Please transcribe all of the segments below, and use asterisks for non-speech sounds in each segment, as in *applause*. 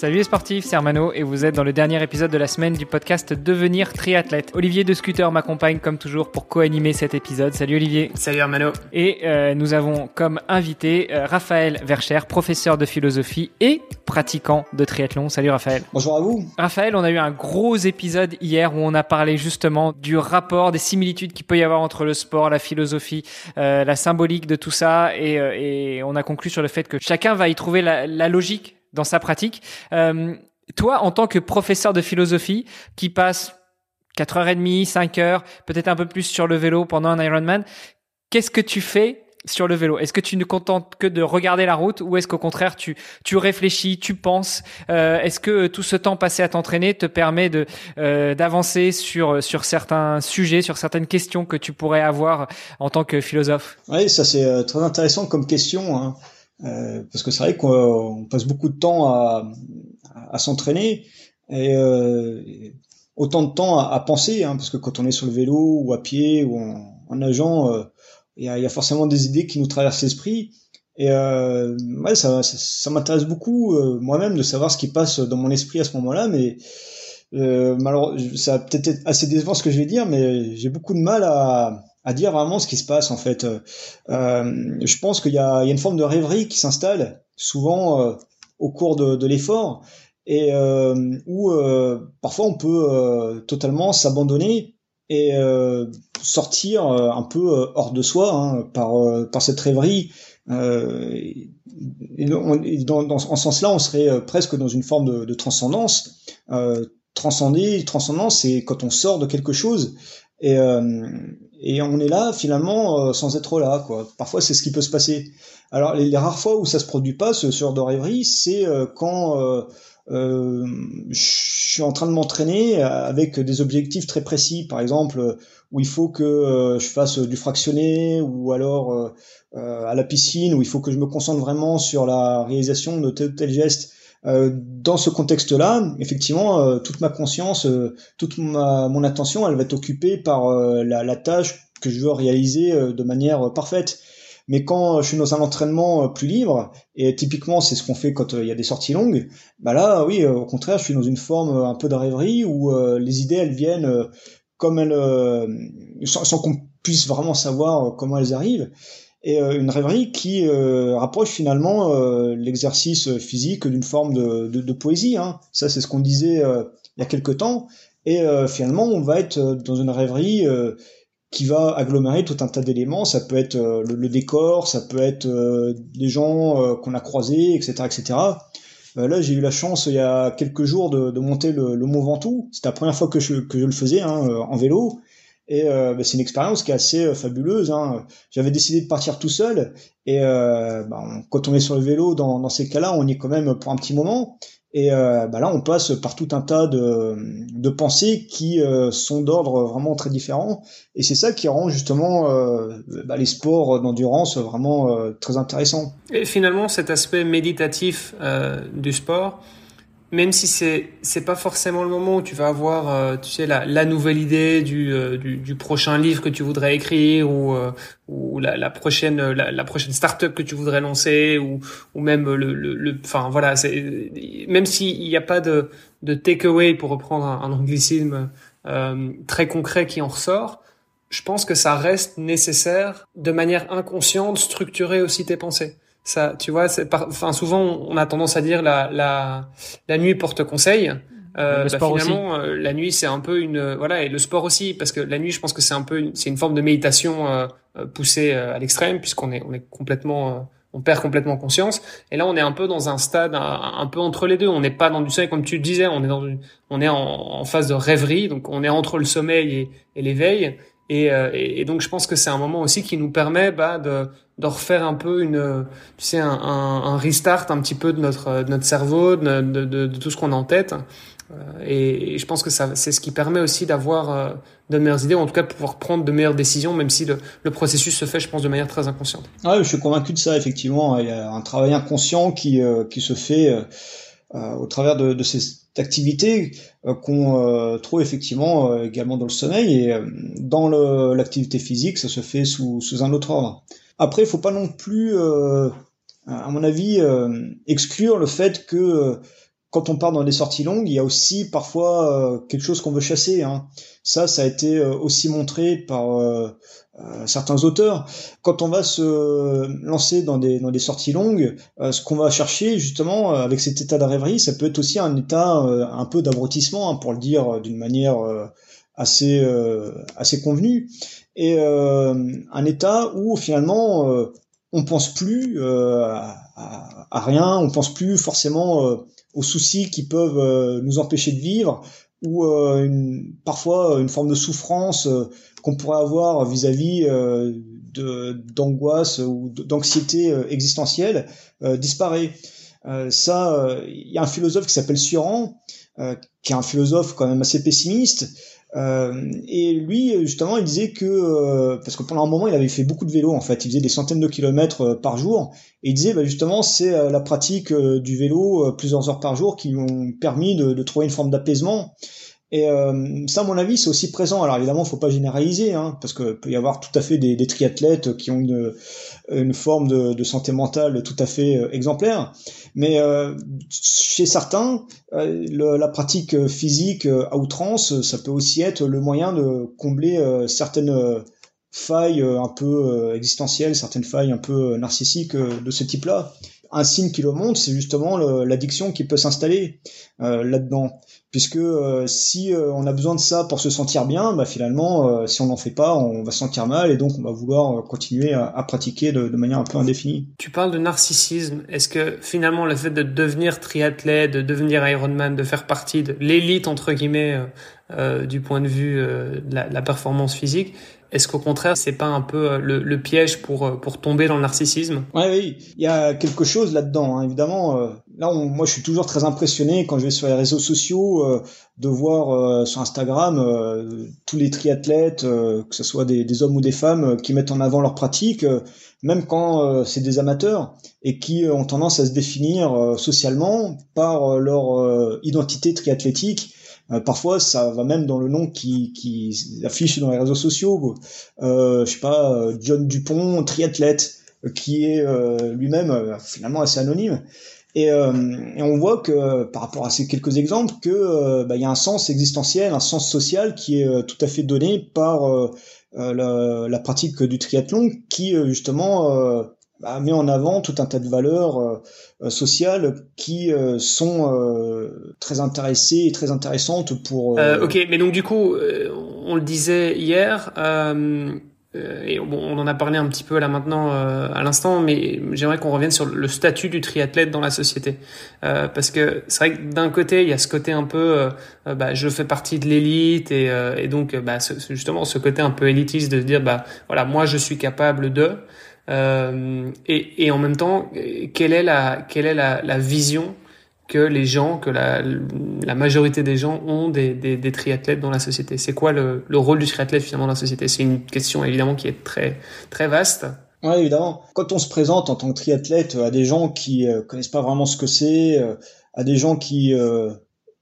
Salut les sportifs, c'est Armano et vous êtes dans le dernier épisode de la semaine du podcast Devenir triathlète. Olivier de Scooter m'accompagne comme toujours pour co-animer cet épisode. Salut Olivier. Salut Armano. Et euh, nous avons comme invité euh, Raphaël Vercher, professeur de philosophie et pratiquant de triathlon. Salut Raphaël. Bonjour à vous. Raphaël, on a eu un gros épisode hier où on a parlé justement du rapport, des similitudes qu'il peut y avoir entre le sport, la philosophie, euh, la symbolique de tout ça et, et, on a conclu sur le fait que chacun va y trouver la, la logique dans sa pratique. Euh, toi, en tant que professeur de philosophie, qui passe 4h30, 5 heures, peut-être un peu plus sur le vélo pendant un Ironman, qu'est-ce que tu fais sur le vélo? Est-ce que tu ne contentes que de regarder la route ou est-ce qu'au contraire tu tu réfléchis, tu penses? Euh, Est-ce que tout ce temps passé à t'entraîner te permet de euh, d'avancer sur sur certains sujets, sur certaines questions que tu pourrais avoir en tant que philosophe? Oui, ça c'est euh, très intéressant comme question. Hein. Euh, parce que c'est vrai qu'on passe beaucoup de temps à, à, s'entraîner et euh, autant de temps à, à penser, hein, parce que quand on est sur le vélo ou à pied ou en, en nageant, euh, il y, a, y, a, forcément des idées qui nous traversent l'esprit. Et euh, ouais, ça, ça, ça m'intéresse beaucoup euh, moi-même de savoir ce qui passe dans mon esprit à ce moment-là, mais euh, malheureusement, ça va peut-être être assez décevant ce que je vais dire, mais j'ai beaucoup de mal à, à dire vraiment ce qui se passe en fait. Euh, je pense qu'il y, a, une forme de rêverie qui s'installe souvent euh, au cours de, l'effort et euh, où euh, parfois on peut euh, totalement s'abandonner et sortir un peu hors de soi hein, par, par cette rêverie. et dans, en ce sens-là, on serait presque dans une forme de, de transcendance. transcender, transcendance, c'est quand on sort de quelque chose et, euh, et on est là finalement euh, sans être là quoi. Parfois c'est ce qui peut se passer. Alors les, rares fois où ça se produit pas ce genre de rêverie, c'est euh, quand euh, je suis en train de m'entraîner avec des objectifs très précis, par exemple où il faut que je fasse du fractionné ou alors à la piscine où il faut que je me concentre vraiment sur la réalisation de tel tel geste euh, dans ce contexte-là, effectivement, euh, toute ma conscience, euh, toute ma, mon attention, elle va être occupée par la, la, tâche que je veux réaliser de manière parfaite. Mais quand je suis dans un entraînement plus libre, et typiquement c'est ce qu'on fait quand il y a des sorties longues, bah là, oui, au contraire, je suis dans une forme un peu de rêverie où les idées elles viennent comme elles, sans, sans qu'on puisse vraiment savoir comment elles arrivent et euh, une rêverie qui euh, rapproche finalement euh, l'exercice physique d'une forme de, de, de poésie. Hein. Ça, c'est ce qu'on disait il y a quelque temps. Et finalement, on va être dans une rêverie qui va agglomérer tout un tas d'éléments. Ça peut être le, le, décor, ça peut être des gens qu'on a croisés, etc., etc. là, j'ai eu la chance il y a quelques jours de, de monter le, le Mont Ventoux. C'était la première fois que je, que je le faisais hein, en vélo. Et euh, bah, c'est une expérience qui est assez euh, fabuleuse. Hein. J'avais décidé de partir tout seul. Et euh, bah, quand on est sur le vélo, dans, dans ces cas-là, on y est quand même pour un petit moment. Et bah là, on passe par tout un tas de, de pensées qui euh, sont d'ordre vraiment très différent. Et c'est ça qui rend justement les sports d'endurance vraiment très intéressants. Et finalement, cet aspect méditatif du sport, même si c'est c'est pas forcément le moment où tu vas avoir euh, tu sais la, la nouvelle idée du, euh, du, du prochain livre que tu voudrais écrire ou euh, ou la, la prochaine la, la prochaine startup que tu voudrais lancer ou ou même le le enfin voilà c'est même s'il n'y a pas de de takeaway pour reprendre un, un anglicisme très concret qui en ressort je pense que ça reste nécessaire de manière inconsciente structurer aussi tes pensées ça, tu vois, c'est enfin souvent on a tendance à dire la la la nuit porte conseil. Euh, bah, finalement, euh, la nuit c'est un peu une voilà et le sport aussi parce que la nuit je pense que c'est un peu c'est une forme de méditation euh, euh poussée euh, à l'extrême puisqu'on est on est complètement on perd complètement conscience. Et là on est un peu dans un stade un, peu entre les deux. On n'est pas dans du sommeil comme tu le disais on est dans une, on est en, en, phase de rêverie donc on est entre le sommeil et, et l'éveil euh, et, et, donc je pense que c'est un moment aussi qui nous permet bah, de, de refaire un peu une, tu sais, un, un, un restart un petit peu de notre, de notre cerveau, de, de, de, tout ce qu'on a en tête. et, je pense que c'est ce qui permet aussi d'avoir de meilleures idées, ou en tout cas de pouvoir prendre de meilleures décisions, même si le, le, processus se fait, je pense, de manière très inconsciente. Ah, je suis convaincu de ça, effectivement. Il y a un travail inconscient qui, qui se fait au travers de, de ces activités qu'on trouve effectivement également dans le sommeil et dans l'activité physique, ça se fait sous, un autre ordre. Après, il faut pas non plus à mon avis, euh, exclure le fait que euh, quand on part dans des sorties longues, il y a aussi parfois euh, quelque chose qu'on veut chasser. Hein. Ça, ça a été aussi montré par certains auteurs. Quand on va se lancer dans des, dans des sorties longues, ce qu'on va chercher justement avec cet état de rêverie, ça peut être aussi un état un peu d'abrutissement, hein, pour le dire d'une manière assez assez convenue, et un état où finalement on pense plus euh, à, rien, on pense plus forcément euh, aux soucis qui peuvent euh, nous empêcher de vivre ou une, parfois une forme de souffrance qu'on pourrait avoir vis-à-vis d'angoisse ou d'anxiété existentielle disparaît. ça, il y a un philosophe qui s'appelle Suran, qui est un philosophe quand même assez pessimiste, euh, et lui, justement, il disait que euh, parce que pendant un moment, il avait fait beaucoup de vélo. En fait, il faisait des centaines de kilomètres euh, par jour. Et il disait, bah, justement, c'est la pratique du vélo plusieurs heures par jour qui lui ont permis de trouver une forme d'apaisement. Et euh, ça, à mon avis, c'est aussi présent. Alors évidemment, faut pas généraliser, hein, parce que peut y avoir tout à fait des, triathlètes qui ont une, forme de, santé mentale tout à fait euh, exemplaire. Mais euh, chez certains, le, la pratique physique à outrance, ça peut aussi être le moyen de combler certaines failles un peu existentielles, certaines failles un peu narcissiques de ce type-là un signe qui le montre, c'est justement l'addiction qui peut s'installer euh, là-dedans. Puisque euh, si euh, on a besoin de ça pour se sentir bien, bah, finalement, si on n'en fait pas, on va se sentir mal et donc on va vouloir continuer à, pratiquer de, manière un peu indéfinie. Tu parles de narcissisme. Est-ce que finalement le fait de devenir triathlète, de devenir Ironman, de faire partie de l'élite entre guillemets du point de vue de la, la performance physique, est-ce qu'au contraire, c'est pas un peu euh, le, piège pour euh, pour tomber dans le narcissisme? Oui, oui, il y a quelque chose là-dedans. Hein. Évidemment, euh, là, moi, je suis toujours très impressionné quand je vais sur les réseaux sociaux de voir sur Instagram tous les triathlètes, que ce soit des, hommes ou des femmes, qui mettent en avant leur pratique, même quand c'est des amateurs et qui ont tendance à se définir socialement par leur identité triathlétique euh, parfois, ça va même dans le nom qui, qui affiche dans les réseaux sociaux. Euh, je sais pas, euh, John Dupont, triathlète, euh, qui est lui-même finalement assez anonyme. Et, et, on voit que par rapport à ces quelques exemples, que bah, il y a un sens existentiel, un sens social qui est tout à fait donné par la, la, pratique du triathlon, qui justement bah, met en avant tout un tas de valeurs euh, euh, sociales qui euh, sont très intéressées et très intéressantes pour. ok, mais donc du coup, on le disait hier. et bon, on en a parlé un petit peu là maintenant à l'instant, mais j'aimerais qu'on revienne sur le statut du triathlète dans la société, parce que c'est vrai que d'un côté il y a ce côté un peu, bah, je fais partie de l'élite et, et, donc bah, justement ce côté un peu élitiste de se dire bah voilà moi je suis capable de, euh, et, et, en même temps, quelle est la, quelle est la, la vision que les gens, que la, la majorité des gens ont des, des, des triathlètes dans la société? C'est quoi le, le, rôle du triathlète finalement dans la société? C'est une question évidemment qui est très, très vaste. Oui, évidemment. Quand on se présente en tant que triathlète à des gens qui euh, connaissent pas vraiment ce que c'est, euh, à des gens qui euh,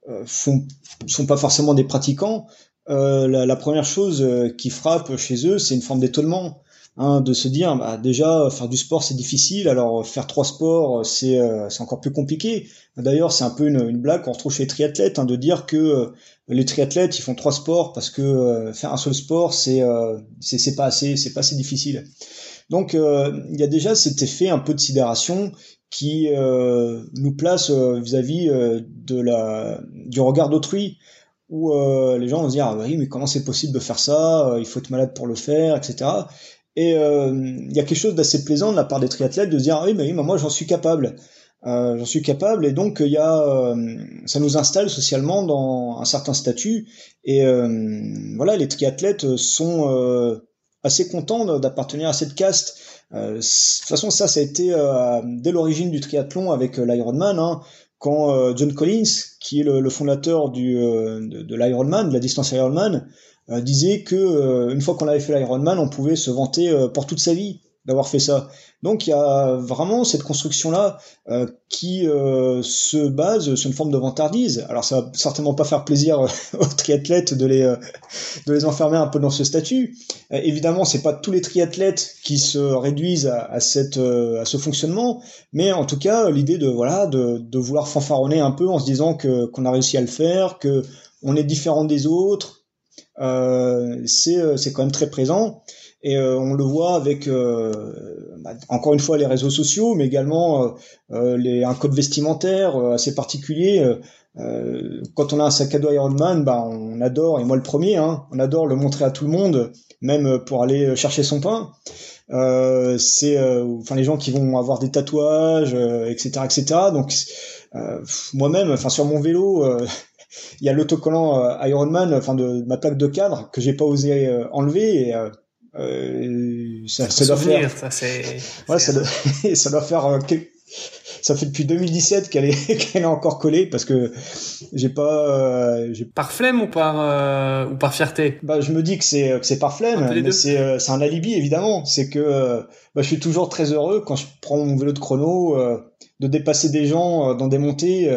euh, sont pas forcément des pratiquants, la, la, première chose qui frappe chez eux, c'est une forme d'étonnement. Hein, de se dire bah, déjà faire du sport c'est difficile, alors faire trois sports c'est euh, c'est encore plus compliqué. D'ailleurs c'est un peu une, une blague qu'on retrouve chez les triathlètes hein, de dire que euh, les triathlètes ils font trois sports parce que euh, faire un seul sport c'est c'est c'est pas assez c'est pas assez difficile. Donc il y a déjà cet effet un peu de sidération qui nous place vis-à-vis de la du regard d'autrui où les gens vont se dire ah, bah oui mais comment c'est possible de faire ça? Il faut être malade pour le faire etc et euh, il y a quelque chose d'assez plaisant de la part des triathlètes de dire ah oui mais oui moi j'en suis capable. Euh, j'en suis capable et donc il y a euh, ça nous installe socialement dans un certain statut et voilà les triathlètes sont assez contents d'appartenir à cette caste de toute façon ça ça a été dès l'origine du triathlon avec l'Ironman hein, quand John Collins, qui est le, fondateur du, de, de l'Ironman, de la distance Ironman, disait que une fois qu'on avait fait l'Ironman, on pouvait se vanter pour toute sa vie d'avoir fait ça. Donc il y a vraiment cette construction-là euh, qui euh, se base sur une forme de vantardise. Alors ça va certainement pas faire plaisir *laughs* aux triathlètes de les, euh, de les enfermer un peu dans ce statut. évidemment, c'est pas tous les triathlètes qui se réduisent à, cette, à ce fonctionnement, mais en tout cas l'idée de voilà de, de vouloir fanfaronner un peu en se disant que qu'on a réussi à le faire, que on est différent des autres, c'est quand même très présent. Et euh, on le voit avec, euh, bah, encore une fois, les réseaux sociaux, mais également euh, les, un code vestimentaire assez particulier. quand on a un sac à dos Ironman, bah, on adore, et moi le premier, hein, on adore le montrer à tout le monde, même pour aller chercher son pain. Euh, c'est enfin les gens qui vont avoir des tatouages etc etc donc moi-même enfin sur mon vélo *laughs* il y a l'autocollant Ironman enfin de, ma plaque de cadre que j'ai pas osé enlever et euh, ça, *laughs* ça, doit faire. Ça, ouais, *laughs* ça, doit... ça doit faire. Euh, ça fait depuis 2017 qu'elle est *laughs* qu'elle est encore collée parce que j'ai pas. Euh, par flemme ou par euh, ou par fierté? Bah, je me dis que c'est que c'est par flemme, mais c'est euh, c'est un alibi évidemment. C'est que bah, je suis toujours très heureux quand je prends mon vélo de chrono de dépasser des gens dans des montées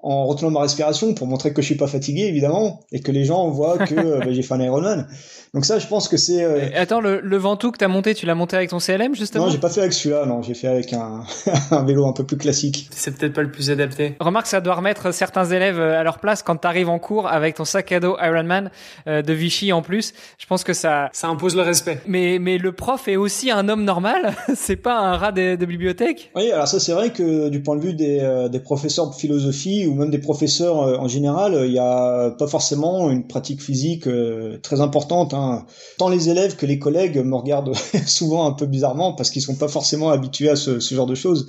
en retenant ma respiration pour montrer que je suis pas fatigué évidemment et que les gens voient que *laughs* bah, j'ai fait un Ironman. Donc ça, je pense que c'est. Euh... Attends, le, le Ventoux que t'as monté, tu l'as monté avec ton CLM justement? Non, j'ai pas fait avec celui-là. Non, j'ai fait avec un, *laughs* un vélo un peu plus classique. C'est peut-être pas le plus adapté. Remarque, ça doit remettre certains élèves euh, à leur place quand t'arrives en cours avec ton sac à dos Ironman euh, de Vichy en plus. Je pense que ça. Ça impose le respect. Mais mais le prof est aussi un homme normal. *laughs* c'est pas un rat de, de, bibliothèque? Oui, alors ça c'est vrai que du point de vue des, euh, des professeurs de philosophie ou même des professeurs en général, il y a pas forcément une pratique physique très importante. Hein. Tant les élèves que les collègues me regardent *laughs* souvent un peu bizarrement parce qu'ils sont pas forcément habitués à ce, genre de choses.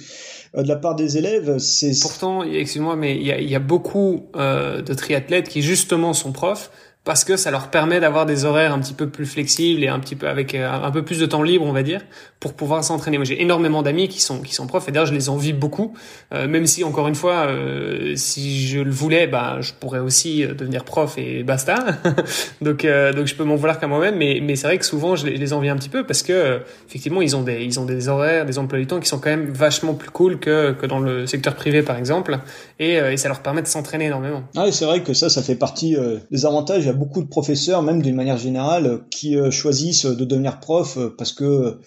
Euh, de la part des élèves, c'est... Pourtant, excuse-moi, mais il y a, beaucoup euh, de triathlètes qui justement sont profs parce que ça leur permet d'avoir des horaires un petit peu plus flexibles et un petit peu avec euh, un peu plus de temps libre, on va dire, pour pouvoir s'entraîner. Moi, j'ai énormément d'amis qui sont qui sont profs et d'ailleurs je les envie beaucoup, euh, même si encore une fois, euh, si je le voulais, bah je pourrais aussi devenir prof et basta. *laughs* donc donc je peux m'en vouloir qu'à moi-même, mais mais c'est vrai que souvent je les, envie un petit peu parce que effectivement ils ont des ils ont des horaires, des emplois du temps qui sont quand même vachement plus cool que que dans le secteur privé par exemple, et, et ça leur permet de s'entraîner énormément. Ah, c'est vrai que ça, ça fait partie des avantages a beaucoup de professeurs, même d'une manière générale, qui euh, choisissent de devenir prof euh, parce que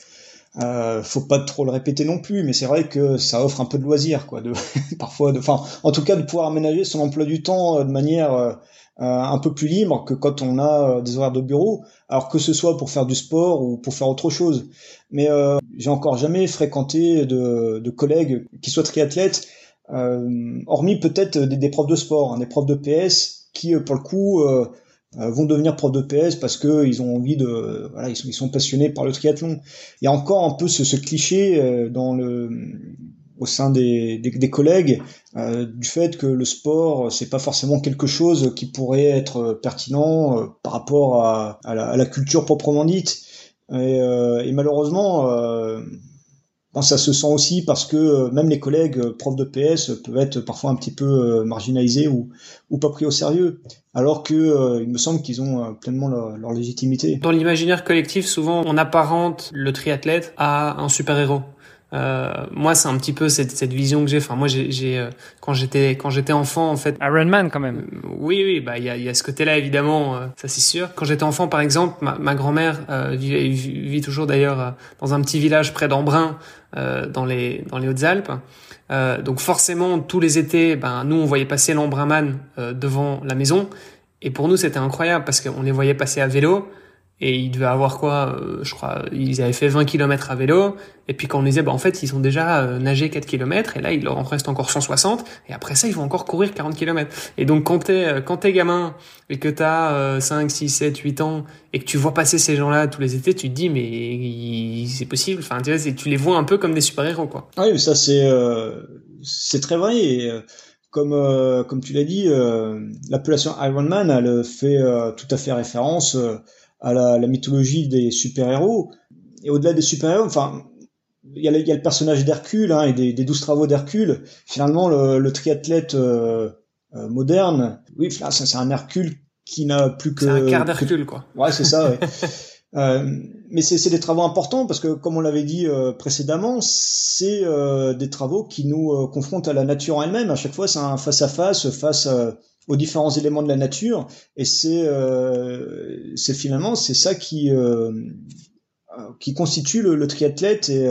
euh, faut pas trop le répéter non plus, mais c'est vrai que ça offre un peu de loisir, quoi. De, *laughs* parfois, enfin, en tout cas, de pouvoir aménager son emploi du temps de manière un peu plus libre que quand on a des horaires de bureau, alors que ce soit pour faire du sport ou pour faire autre chose. Mais j'ai encore jamais fréquenté de, de collègues qui soient triathlètes, hormis peut-être des, profs de sport, hein, des profs de PS qui, pour le coup, vont devenir pro de PS parce que ils ont envie de voilà ils sont, passionnés par le triathlon. Il y a encore un peu ce, ce cliché euh, dans le au sein des, des, des collègues euh, du fait que le sport c'est pas forcément quelque chose qui pourrait être pertinent euh, par rapport à, à, la, à, la, culture proprement dite et, et malheureusement ça se sent aussi parce que euh, même les collègues euh, profs de PS peuvent être parfois un petit peu euh, marginalisés ou, pas pris au sérieux, alors que il me semble qu'ils ont pleinement leur, légitimité. Dans l'imaginaire collectif, souvent on apparente le triathlète à un super-héros. Euh, moi, c'est un petit peu cette, cette vision que j'ai. Enfin, moi, j'ai euh, quand j'étais quand j'étais enfant, en fait. Iron Man, quand même. Euh, oui, oui, bah il y a, y a ce côté-là évidemment, ça c'est sûr. Quand j'étais enfant, par exemple, ma, ma grand-mère vit, vit, toujours d'ailleurs dans un petit village près d'Embrun, dans les dans les Hautes-Alpes. donc forcément, tous les étés, ben nous on voyait passer l'Embrunman devant la maison, et pour nous c'était incroyable parce qu'on les voyait passer à vélo et ils devaient avoir quoi euh, je crois ils avaient fait 20 km à vélo. Et puis quand on disait bah en fait ils ont déjà euh, nagé 4 km et là il leur en reste encore 160 et après ça ils vont encore courir 40 km et donc quand t'es euh, quand t'es gamin et que t'as 5 6 7 8 ans et que tu vois passer ces gens-là tous les étés tu te dis mais c'est possible. Enfin tu vois tu les vois un peu comme des super-héros quoi. Ah oui ça c'est c'est très vrai. Et comme comme tu l'as dit l'appellation Iron Man elle fait tout à fait référence à la, la mythologie des super-héros. Et au-delà des super-héros, enfin, il y, a il y a le personnage d'Hercule hein, et des, des douze travaux d'Hercule. Finalement, le, le triathlète euh, euh, moderne, oui, c'est un Hercule qui n'a plus que. C'est un quart d'Hercule, quoi. Ouais, c'est ça. Ouais. *laughs* euh, mais c'est des travaux importants parce que, comme on l'avait dit euh, précédemment, c'est euh, des travaux qui nous euh, confrontent à la nature en elle-même. À chaque fois, c'est un face à face, face aux différents éléments de la nature, et c'est c'est finalement c'est ça qui qui constitue le, triathlète et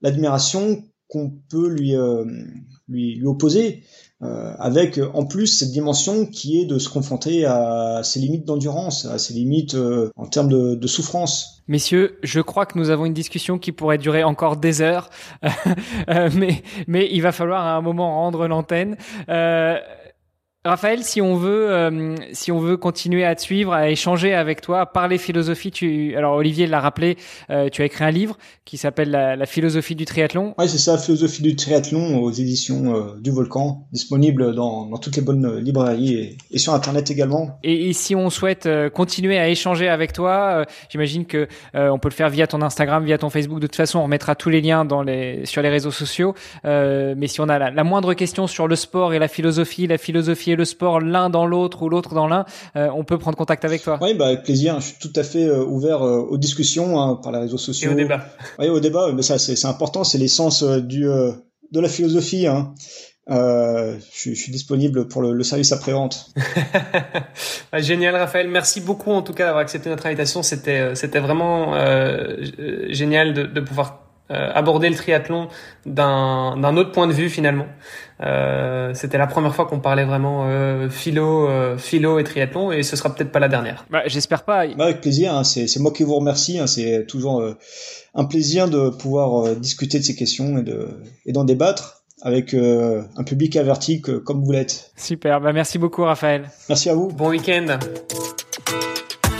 l'admiration qu'on peut lui, lui lui opposer. Euh, avec en plus cette dimension qui est de se confronter à ses limites d'endurance, à ses limites euh, en termes de, de, souffrance. Messieurs, je crois que nous avons une discussion qui pourrait durer encore des heures, *laughs* euh, mais, mais il va falloir à un moment rendre l'antenne. Raphaël, si on veut, euh, si on veut continuer à te suivre, à échanger avec toi, à parler philosophie, tu, alors Olivier l'a rappelé, euh, tu as écrit un livre qui s'appelle la, la, philosophie du triathlon. Oui, c'est ça, philosophie du triathlon aux éditions euh, du Volcan, disponible dans, dans, toutes les bonnes librairies et, et sur Internet également. Et, et, si on souhaite continuer à échanger avec toi, j'imagine que on peut le faire via ton Instagram, via ton Facebook. De toute façon, on mettra tous les liens dans les, sur les réseaux sociaux. mais si on a la, la moindre question sur le sport et la philosophie, la philosophie le sport l'un dans l'autre ou l'autre dans l'un, euh, on peut prendre contact avec toi. Oui, bah, avec plaisir. Je suis tout à fait euh, ouvert euh, aux discussions hein, par les réseaux sociaux. Et au débat. Oui, au débat. Mais ça, c'est important. C'est l'essence du de la philosophie. Hein. Euh, je, je, suis disponible pour le, le service après-vente. *laughs* génial, Raphaël. Merci beaucoup en tout cas d'avoir accepté notre invitation. C'était c'était vraiment euh, génial de, de pouvoir aborder le triathlon d'un autre point de vue finalement. Euh, C'était la première fois qu'on parlait vraiment euh, philo, euh, philo et triathlon, et ce sera peut-être pas la dernière. Bah, J'espère pas. Bah, avec plaisir. Hein, C'est moi qui vous remercie. Hein, C'est toujours euh, un plaisir de pouvoir euh, discuter de ces questions et de et d'en débattre avec un public averti que, comme vous l'êtes. Super. Bah, merci beaucoup, Raphaël. Merci à vous. Bon week-end.